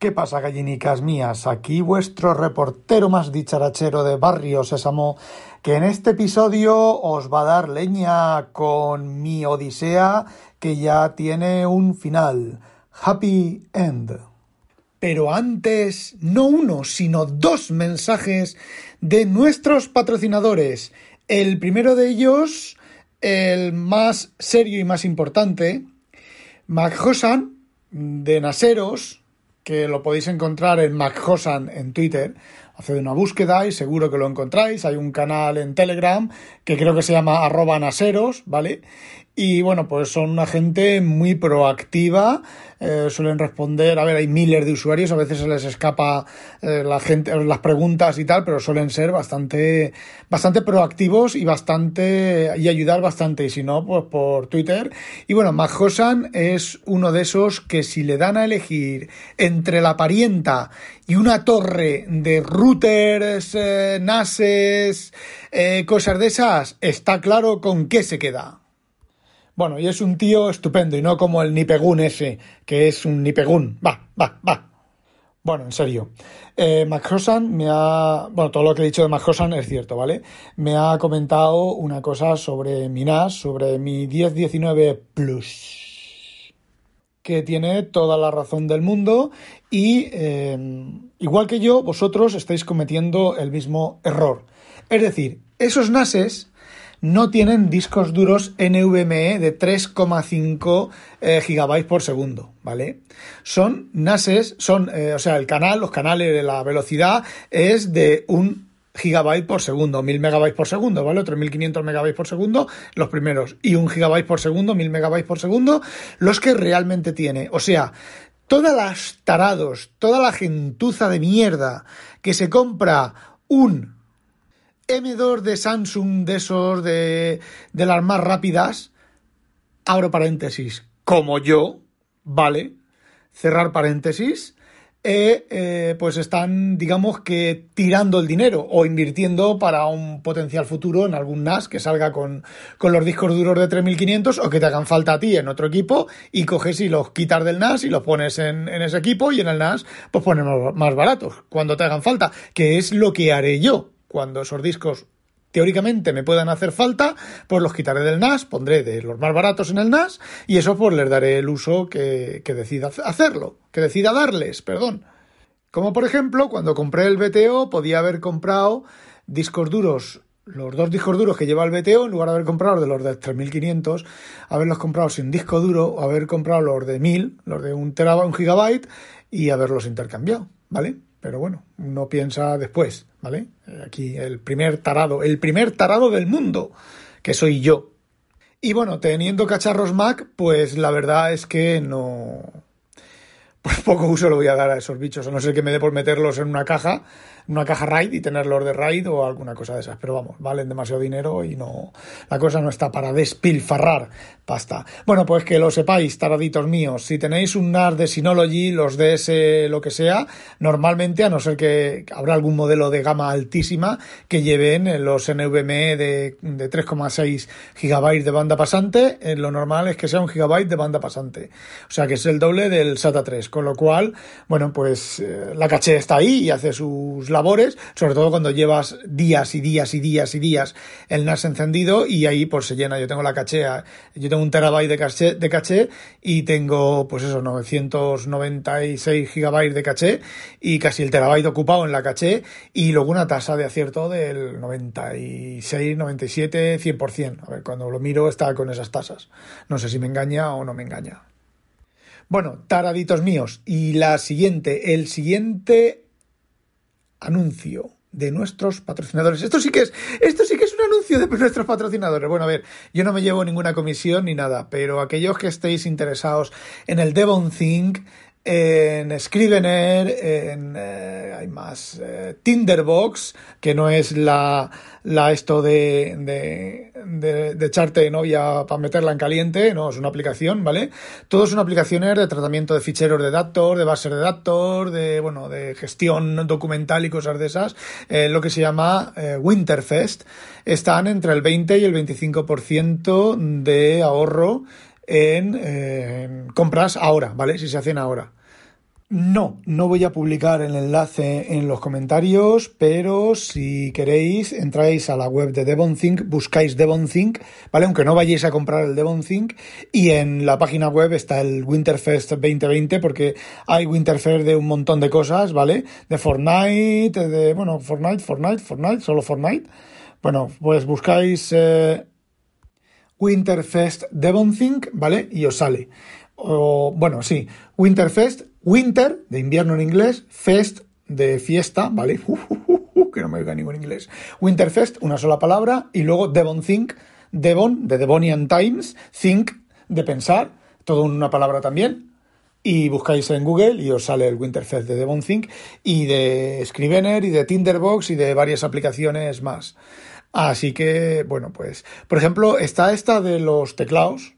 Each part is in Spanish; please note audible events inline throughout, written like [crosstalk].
¿Qué pasa, gallinicas mías? Aquí vuestro reportero más dicharachero de Barrio Sésamo, que en este episodio os va a dar leña con mi odisea que ya tiene un final. Happy End. Pero antes, no uno, sino dos mensajes de nuestros patrocinadores. El primero de ellos, el más serio y más importante, Mac de Naseros, que lo podéis encontrar en MacHosan en Twitter. Haced una búsqueda y seguro que lo encontráis. Hay un canal en Telegram que creo que se llama arroba naseros, ¿vale? Y bueno, pues son una gente muy proactiva, eh, suelen responder, a ver, hay miles de usuarios, a veces se les escapa eh, la gente, las preguntas y tal, pero suelen ser bastante, bastante proactivos y bastante, y ayudar bastante, y si no, pues por Twitter. Y bueno, Majosan es uno de esos que si le dan a elegir entre la parienta y una torre de routers, eh, NASes, cosas de esas, está claro con qué se queda. Bueno, y es un tío estupendo y no como el Nipegún ese, que es un Nipegún. Va, va, va. Bueno, en serio. Eh, me ha. Bueno, todo lo que he dicho de McHosan es cierto, ¿vale? Me ha comentado una cosa sobre mi NAS, sobre mi 1019 Plus. Que tiene toda la razón del mundo y, em, igual que yo, vosotros estáis cometiendo el mismo error. Es decir, esos NASes no tienen discos duros NVMe de 3,5 eh, gigabytes por segundo, ¿vale? Son NASes, son, eh, o sea, el canal, los canales de la velocidad es de un gigabyte por segundo, 1000 megabytes por segundo, ¿vale? 3500 megabytes por segundo, los primeros, y un gigabyte por segundo, 1000 megabytes por segundo, los que realmente tiene. O sea, todas las tarados, toda la gentuza de mierda que se compra un M2 de Samsung, de esos de, las más rápidas, abro paréntesis, como yo, ¿vale? Cerrar paréntesis, eh, eh, pues están, digamos que, tirando el dinero o invirtiendo para un potencial futuro en algún NAS que salga con, con los discos duros de 3500 o que te hagan falta a ti en otro equipo y coges y los quitas del NAS y los pones en ese equipo y en el NAS pues pones más baratos cuando te hagan falta, que es lo que haré yo cuando esos discos teóricamente me puedan hacer falta, pues los quitaré del NAS, pondré de los más baratos en el NAS y eso pues les daré el uso que, decida hacerlo, que decida darles, perdón. Como por ejemplo, cuando compré el BTO podía haber comprado discos duros, los dos discos duros que lleva el BTO, en lugar de haber comprado de los de 3500, haberlos comprado sin disco duro o haber comprado los de 1000, los de un terabyte, un gigabyte y haberlos intercambiado, ¿vale? Pero bueno, uno piensa después, ¿vale? Aquí el primer tarado, el primer tarado del mundo, que soy yo. Y bueno, teniendo cacharros Mac, pues la verdad es que no... Pues poco uso lo voy a dar a esos bichos, a no ser que me dé por meterlos en una caja una caja RAID y tenerlos de RAID o alguna cosa de esas. Pero vamos, valen demasiado dinero y no, la cosa no está para despilfarrar pasta. Bueno, pues que lo sepáis, taraditos míos, si tenéis un NAS de Synology, los de ese, lo que sea, normalmente, a no ser que habrá algún modelo de gama altísima que lleven los NVMe de, de 3,6 GB de banda pasante, eh, lo normal es que sea un gigabyte de banda pasante. O sea que es el doble del SATA 3, con lo cual, bueno, pues eh, la caché está ahí y hace sus labores, sobre todo cuando llevas días y días y días y días el NAS encendido y ahí pues se llena. Yo tengo la caché, yo tengo un terabyte de caché, de caché y tengo pues eso, 996 gigabytes de caché y casi el terabyte ocupado en la caché y luego una tasa de acierto del 96, 97, 100%. A ver, cuando lo miro está con esas tasas. No sé si me engaña o no me engaña. Bueno, taraditos míos. Y la siguiente, el siguiente anuncio de nuestros patrocinadores. Esto sí que es, esto sí que es un anuncio de nuestros patrocinadores. Bueno, a ver, yo no me llevo ninguna comisión ni nada, pero aquellos que estéis interesados en el Devon Think, en Scrivener, en eh, hay más eh, Tinderbox, que no es la, la esto de, de, de, de echarte novia para meterla en caliente, no, es una aplicación, ¿vale? Todo son aplicaciones de tratamiento de ficheros de datos, de bases de datos, de bueno, de gestión documental y cosas de esas, eh, lo que se llama Winterfest. Están entre el 20 y el 25% de ahorro en, compras ahora, ¿vale? Si se hacen ahora. No, no voy a publicar el enlace en los comentarios, pero si queréis, entráis a la web de DevonThink, buscáis DevonThink, ¿vale? Aunque no vayáis a comprar el DevonThink, y en la página web está el Winterfest 2020, porque hay Winterfest de un montón de cosas, ¿vale? De Fortnite, de, bueno, Fortnite, Fortnite, Fortnite, solo Fortnite. Bueno, pues buscáis eh, Winterfest DevonThink, ¿vale? Y os sale. O, bueno, sí, Winterfest Winter, de invierno en inglés, Fest, de fiesta, ¿vale? [laughs] que no me oiga ningún inglés. Winterfest, una sola palabra, y luego Devon Think, Devon, de Devonian Times, Think, de pensar, todo una palabra también. Y buscáis en Google y os sale el Winterfest de Devon Think y de Scrivener y de Tinderbox y de varias aplicaciones más. Así que, bueno, pues, por ejemplo, está esta de los teclados,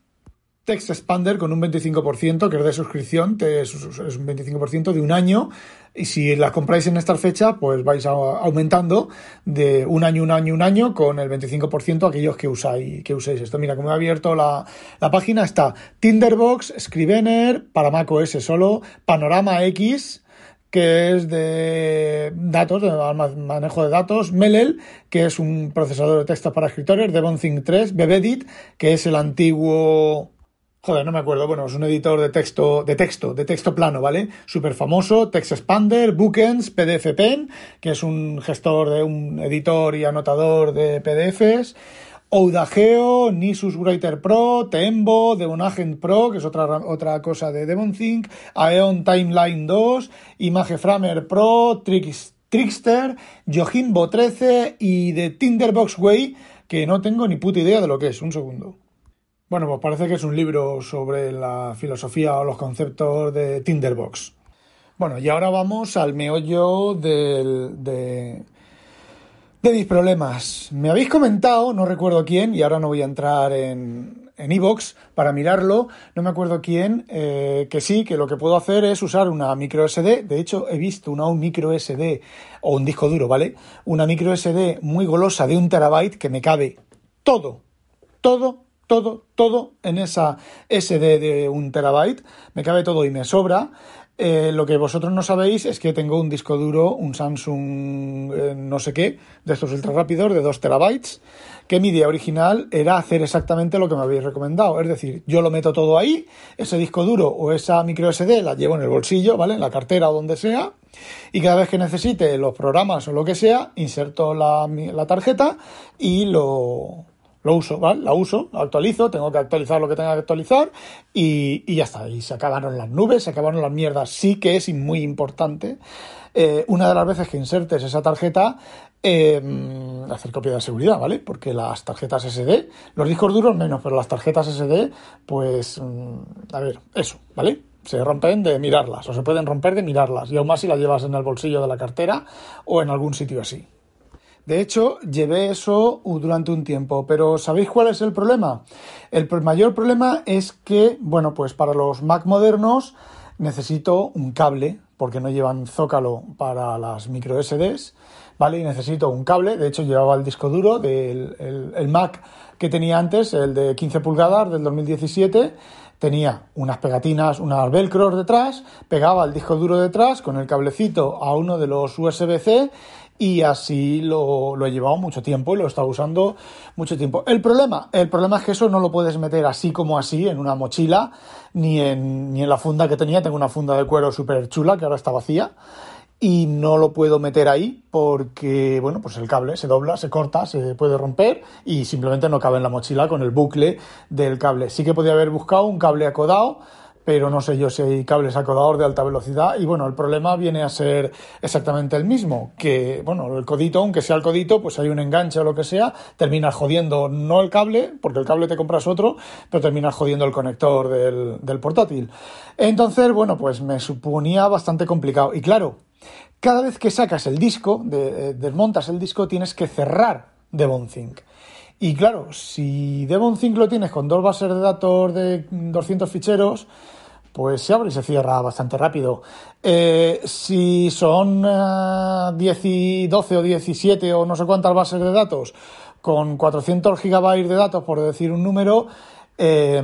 Text Expander con un 25%, que es de suscripción, es un 25% de un año. Y si la compráis en esta fecha, pues vais aumentando de un año, un año, un año, con el 25% aquellos que usáis, que uséis esto. Mira, como he abierto la, la página, está Tinderbox, Scrivener, para macOS solo, Panorama X, que es de datos, de manejo de datos, Melel, que es un procesador de texto para escritores, Devonthink 3, Bebedit, que es el antiguo Joder, no me acuerdo. Bueno, es un editor de texto, de texto, de texto plano, ¿vale? Súper famoso, Text Expander, Bookends, PDF Pen, que es un gestor de un editor y anotador de PDFs. Audageo, Nisus Writer Pro, Tembo, Devonagent Pro, que es otra, otra cosa de DevonThink, Aeon Timeline 2, ImageFramer Pro, Trickster, Yojimbo 13 y de Tinderbox Way, que no tengo ni puta idea de lo que es. Un segundo. Bueno, pues parece que es un libro sobre la filosofía o los conceptos de Tinderbox. Bueno, y ahora vamos al meollo de, de mis problemas. Me habéis comentado, no recuerdo quién, y ahora no voy a entrar en en iVoox para mirarlo, no me acuerdo quién, eh, que sí, que lo que puedo hacer es usar una micro SD, de hecho he visto una un micro SD o un disco duro, ¿vale? Una micro SD muy golosa de un terabyte que me cabe todo, todo todo, todo en esa SD de un terabyte, me cabe todo y me sobra. Eh, lo que vosotros no sabéis es que tengo un disco duro, un Samsung eh, no sé qué, de estos ultra rápidos de 2 terabytes, que mi idea original era hacer exactamente lo que me habéis recomendado. Es decir, yo lo meto todo ahí, ese disco duro o esa micro SD la llevo en el bolsillo, ¿vale? En la cartera o donde sea, y cada vez que necesite los programas o lo que sea, inserto la, la tarjeta y lo, lo uso, ¿vale? La uso, actualizo, tengo que actualizar lo que tenga que actualizar y, ya está. Y se acabaron las nubes, se acabaron las mierdas. Sí que es muy importante. Eh, una de las veces que insertes esa tarjeta, eh, hacer copia de seguridad, ¿vale? Porque las tarjetas SD, los discos duros menos, pero las tarjetas SD, pues, mm, a ver, eso, ¿vale? Se rompen de mirarlas o se pueden romper de mirarlas y aún más si las llevas en el bolsillo de la cartera o en algún sitio así. De hecho, llevé eso durante un tiempo, pero ¿sabéis cuál es el problema? El mayor problema es que, bueno, pues para los Mac modernos necesito un cable, porque no llevan zócalo para las micro SDs, ¿vale? Y necesito un cable, de hecho llevaba el disco duro del el, Mac que tenía antes, el de 15 pulgadas del 2017, tenía unas pegatinas, unas velcros detrás, pegaba el disco duro detrás con el cablecito a uno de los USB-C y así lo, lo, he llevado mucho tiempo y lo he estado usando mucho tiempo. El problema, el problema es que eso no lo puedes meter así como así en una mochila ni en, ni en la funda que tenía. Tengo una funda de cuero súper chula que ahora está vacía y no lo puedo meter ahí porque, bueno, pues el cable se dobla, se corta, se puede romper y simplemente no cabe en la mochila con el bucle del cable. Sí que podía haber buscado un cable acodado pero no sé yo si hay cables acodador de alta velocidad y bueno, el problema viene a ser exactamente el mismo, que bueno, el codito, aunque sea el codito, pues hay un enganche o lo que sea, terminas jodiendo no el cable, porque el cable te compras otro, pero terminas jodiendo el conector del, portátil. Entonces, bueno, pues me suponía bastante complicado. Y claro, cada vez que sacas el disco, eh, desmontas el disco, tienes que cerrar DevonThink. Y claro, si DevonThink lo tienes con dos bases de datos de 200 ficheros, pues se abre y se cierra bastante rápido. Eh, si son 10 y 12 o 17 o no sé cuántas bases de datos, con 400 gigabytes de datos, por decir un número, eh,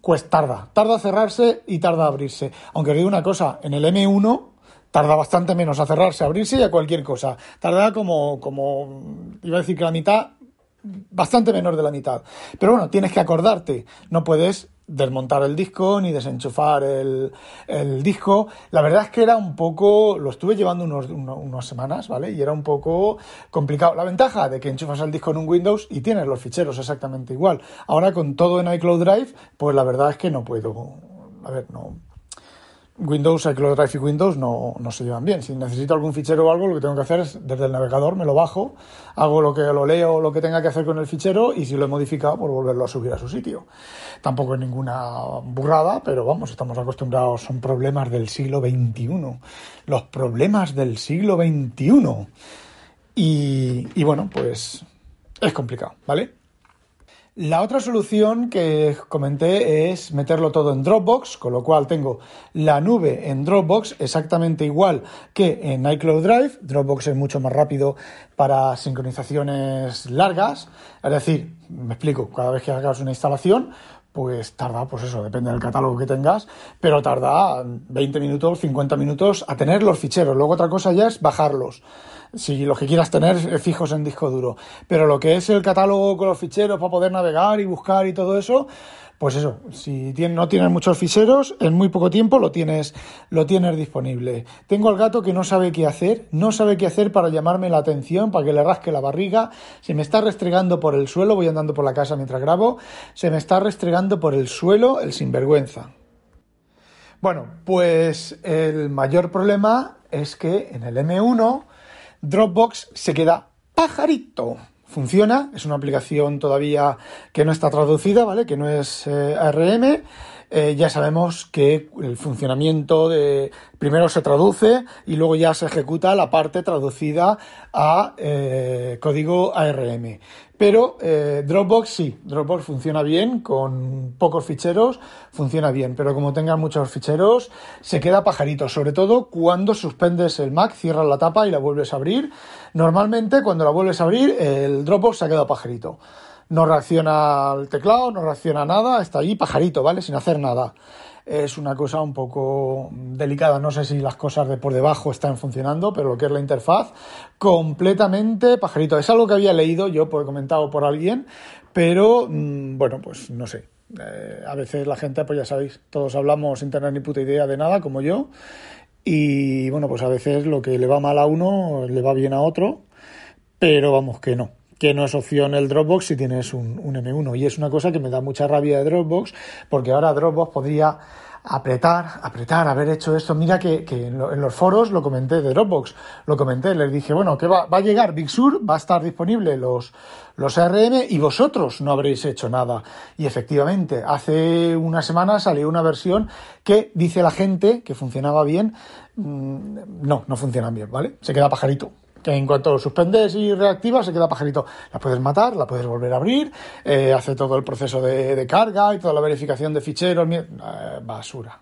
pues tarda, tarda a cerrarse y tarda a abrirse. Aunque digo una cosa, en el M1 tarda bastante menos a cerrarse, a abrirse y a cualquier cosa. Tarda como, como, iba a decir que la mitad, bastante menor de la mitad. Pero bueno, tienes que acordarte, no puedes desmontar el disco ni desenchufar el, disco. La verdad es que era un poco, lo estuve llevando unos, unas semanas, ¿vale? Y era un poco complicado. La ventaja de que enchufas el disco en un Windows y tienes los ficheros exactamente igual. Ahora con todo en iCloud Drive, pues la verdad es que no puedo, a ver, no, Windows, iCloud y Windows no, no, se llevan bien. Si necesito algún fichero o algo, lo que tengo que hacer es desde el navegador me lo bajo, hago lo que lo leo, lo que tenga que hacer con el fichero y si lo he modificado, pues volverlo a subir a su sitio. Tampoco es ninguna burrada, pero vamos, estamos acostumbrados, son problemas del siglo XXI. Los problemas del siglo XXI. Y, y bueno, pues es complicado, ¿vale? La otra solución que comenté es meterlo todo en Dropbox, con lo cual tengo la nube en Dropbox exactamente igual que en iCloud Drive. Dropbox es mucho más rápido para sincronizaciones largas, es decir, me explico, cada vez que hagas una instalación, pues tarda, pues eso, depende del catálogo que tengas, pero tarda 20 minutos, 50 minutos a tener los ficheros. Luego otra cosa ya es bajarlos si lo que quieras tener fijos en disco duro. Pero lo que es el catálogo con los ficheros para poder navegar y buscar y todo eso, pues eso, si no tienes muchos ficheros, en muy poco tiempo lo tienes, lo tienes disponible. Tengo al gato que no sabe qué hacer, no sabe qué hacer para llamarme la atención, para que le rasque la barriga, se me está restregando por el suelo, voy andando por la casa mientras grabo, se me está restregando por el suelo el sinvergüenza. Bueno, pues el mayor problema es que en el M1 Dropbox se queda pajarito. Funciona, es una aplicación todavía que no está traducida, ¿vale? Que no es eh, ARM. Eh, ya sabemos que el funcionamiento de primero se traduce y luego ya se ejecuta la parte traducida a eh, código ARM. Pero eh, Dropbox sí, Dropbox funciona bien, con pocos ficheros funciona bien, pero como tengan muchos ficheros se queda pajarito, sobre todo cuando suspendes el Mac, cierras la tapa y la vuelves a abrir. Normalmente cuando la vuelves a abrir el Dropbox se ha quedado pajarito. No reacciona al teclado, no reacciona a nada, está ahí pajarito, ¿vale? Sin hacer nada es una cosa un poco delicada. No sé si las cosas de por debajo están funcionando, pero lo que es la interfaz, completamente pajarito. Es algo que había leído yo, por comentado por alguien, pero mm, bueno, pues no sé. Eh, a veces la gente, pues ya sabéis, todos hablamos sin tener ni puta idea de nada, como yo. Y bueno, pues a veces lo que le va mal a uno le va bien a otro, pero vamos que no que no es opción el Dropbox si tienes un, M1. Y es una cosa que me da mucha rabia de Dropbox, porque ahora Dropbox podría apretar, apretar, haber hecho esto. Mira que, en, los foros lo comenté de Dropbox, lo comenté, les dije, bueno, que va, va, a llegar Big Sur, va a estar disponible los, los ARM y vosotros no habréis hecho nada. Y efectivamente, hace una semana salió una versión que dice la gente que funcionaba bien. Mm, no, no funcionan bien, ¿vale? Se queda pajarito que en cuanto lo suspendes y reactivas se queda pajarito. La puedes matar, la puedes volver a abrir, eh, hace todo el proceso de, carga y toda la verificación de ficheros. Eh, basura.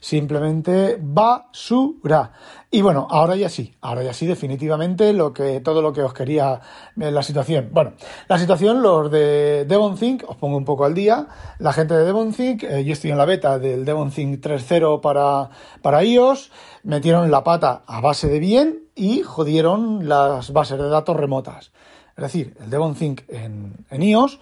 Simplemente basura. Y bueno, ahora ya sí, ahora ya sí, definitivamente lo que, todo lo que os quería en la situación. Bueno, la situación, los de DevonThink, os pongo un poco al día. La gente de DevonThink, eh, yo estoy en la beta del DevonThink 3.0 para, para iOS, metieron la pata a base de bien y jodieron las bases de datos remotas. Es decir, el DevonThink en, en iOS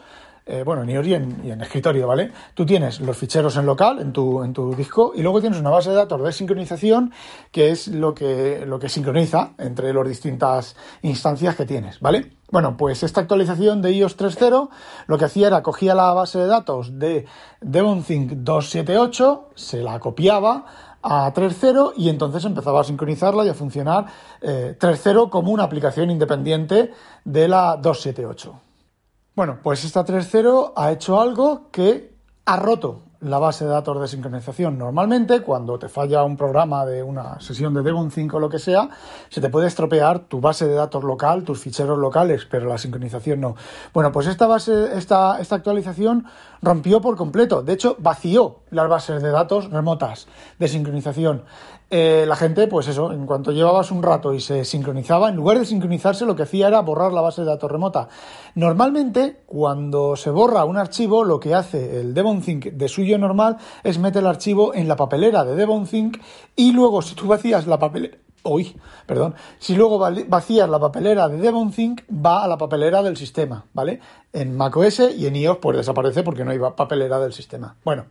eh, bueno, en iOS y en, escritorio, ¿vale? Tú tienes los ficheros en local, en tu, en tu disco, y luego tienes una base de datos de sincronización que es lo que, lo que sincroniza entre las distintas instancias que tienes, ¿vale? Bueno, pues esta actualización de iOS 3.0 lo que hacía era cogía la base de datos de DevonThink 278, se la copiaba a 3.0 y entonces empezaba a sincronizarla y a funcionar eh, 3.0 como una aplicación independiente de la 278. Bueno, pues esta 3.0 ha hecho algo que ha roto la base de datos de sincronización. Normalmente, cuando te falla un programa de una sesión de Devon 5 o lo que sea, se te puede estropear tu base de datos local, tus ficheros locales, pero la sincronización no. Bueno, pues esta base, esta, esta actualización rompió por completo. De hecho, vació las bases de datos remotas de sincronización. Eh, la gente, pues eso, en cuanto llevabas un rato y se sincronizaba, en lugar de sincronizarse, lo que hacía era borrar la base de datos remota. Normalmente, cuando se borra un archivo, lo que hace el DevonThink de suyo normal es meter el archivo en la papelera de DevonThink y luego, si tú vacías la papelera, Uy, perdón. Si luego vacías la papelera de DevonThink, va a la papelera del sistema, ¿vale? En macOS y en iOS pues desaparece porque no hay papelera del sistema. Bueno,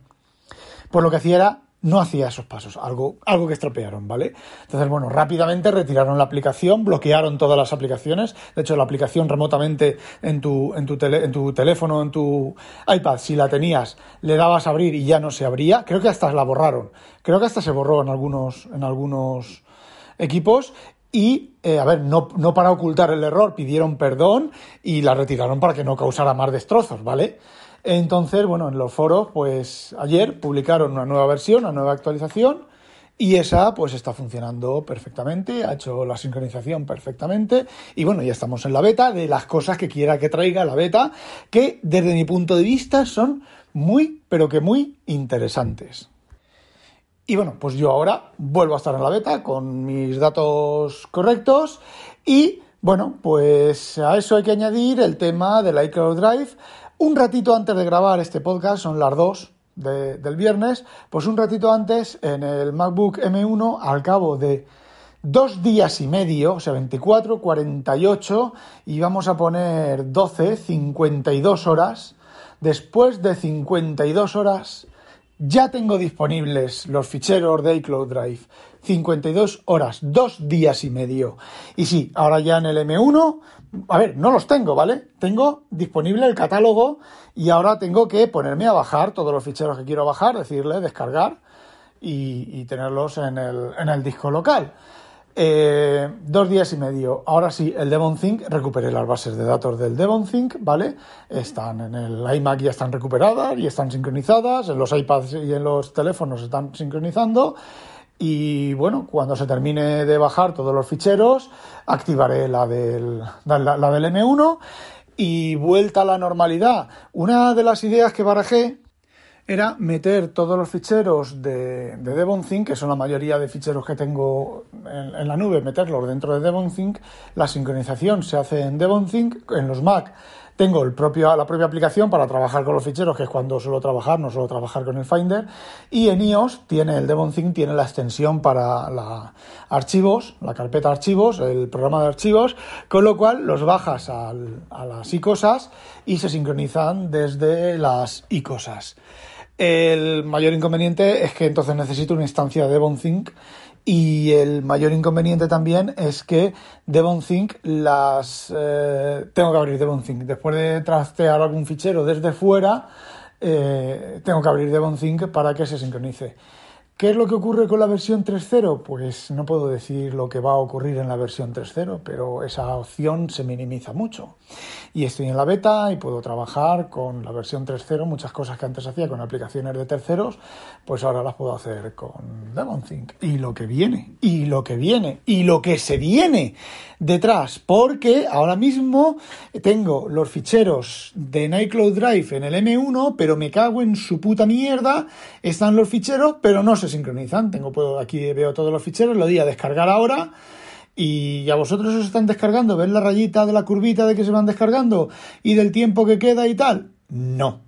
pues lo que hacía era no hacía esos pasos, algo, algo que estropearon, ¿vale? Entonces, bueno, rápidamente retiraron la aplicación, bloquearon todas las aplicaciones. De hecho, la aplicación remotamente en tu, en tu, en tu teléfono, en tu iPad, si la tenías, le dabas a abrir y ya no se abría. Creo que hasta la borraron. Creo que hasta se borró en algunos, en algunos equipos y, eh, a ver, no, no, para ocultar el error, pidieron perdón y la retiraron para que no causara más destrozos, ¿vale? Entonces, bueno, en los foros, pues ayer publicaron una nueva versión, una nueva actualización y esa pues está funcionando perfectamente, ha hecho la sincronización perfectamente y bueno, ya estamos en la beta de las cosas que quiera que traiga la beta, que desde mi punto de vista son muy, pero que muy interesantes. Y bueno, pues yo ahora vuelvo a estar en la beta con mis datos correctos y bueno, pues a eso hay que añadir el tema del iCloud Drive. Un ratito antes de grabar este podcast, son las 2 del viernes, pues un ratito antes en el MacBook M1, al cabo de dos días y medio, o sea, 24, 48, y vamos a poner 12, 52 horas. Después de 52 horas ya tengo disponibles los ficheros de iCloud Drive. 52 horas, dos días y medio. Y sí, ahora ya en el M1, a ver, no los tengo, ¿vale? Tengo disponible el catálogo y ahora tengo que ponerme a bajar todos los ficheros que quiero bajar, decirle descargar y, tenerlos en el, en el disco local. Eh, dos días y medio. Ahora sí, el DevonThink, recuperé las bases de datos del DevonThink, ¿vale? Están en el iMac, ya están recuperadas y están sincronizadas, en los iPads y en los teléfonos están sincronizando. Y bueno, cuando se termine de bajar todos los ficheros, activaré la del, la, la del M1 y vuelta a la normalidad. Una de las ideas que barajé era meter todos los ficheros de, de DevonThink, que son la mayoría de ficheros que tengo en, la nube, meterlos dentro de DevonThink. La sincronización se hace en DevonThink, en los Mac. Tengo el propio, la propia aplicación para trabajar con los ficheros, que es cuando suelo trabajar, no suelo trabajar con el Finder. Y en iOS tiene el DevonThink, tiene la extensión para la archivos, la carpeta archivos, el programa de archivos, con lo cual los bajas a las icosas y se sincronizan desde las icosas. El mayor inconveniente es que entonces necesito una instancia de DevonThink y el mayor inconveniente también es que DevonThink las eh, tengo que abrir DevonThink después de trastear algún fichero desde fuera eh, tengo que abrir DevonThink para que se sincronice. ¿Qué es lo que ocurre con la versión 3.0? Pues no puedo decir lo que va a ocurrir en la versión 3.0, pero esa opción se minimiza mucho. Y estoy en la beta y puedo trabajar con la versión 3.0, muchas cosas que antes hacía con aplicaciones de terceros, pues ahora las puedo hacer con DevonThink. Y lo que viene, y lo que viene, y lo que se viene detrás, porque ahora mismo tengo los ficheros de Nightcloud Drive en el M1, pero me cago en su puta mierda, están los ficheros, pero no se sincronizan. Tengo, puedo, aquí veo todos los ficheros, lo di a descargar ahora. Y a vosotros os están descargando, ¿ves la rayita de la curvita de que se van descargando y del tiempo que queda y tal? No.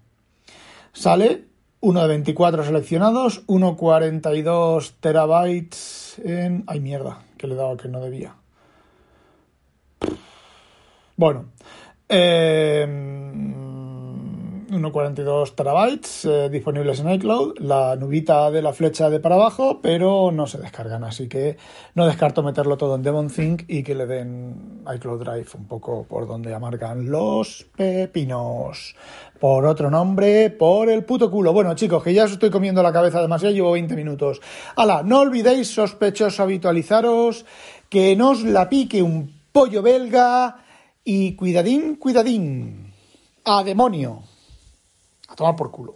Sale uno de 24 seleccionados, 1,42 terabytes en... ¡Ay, mierda! Que le he dado que no debía. Bueno. Eh 1,42 terabytes eh, disponibles en iCloud, la nubita de la flecha de para abajo, pero no se descargan, así que no descarto meterlo todo en DevonThink y que le den iCloud Drive un poco por donde amargan los pepinos. Por otro nombre, por el puto culo. Bueno, chicos, que ya os estoy comiendo la cabeza demasiado, llevo 20 minutos. Hala, no olvidéis, sospechosos, habitualizaros, que no os la pique un pollo belga y cuidadín, cuidadín. A demonio. A tomar por culo.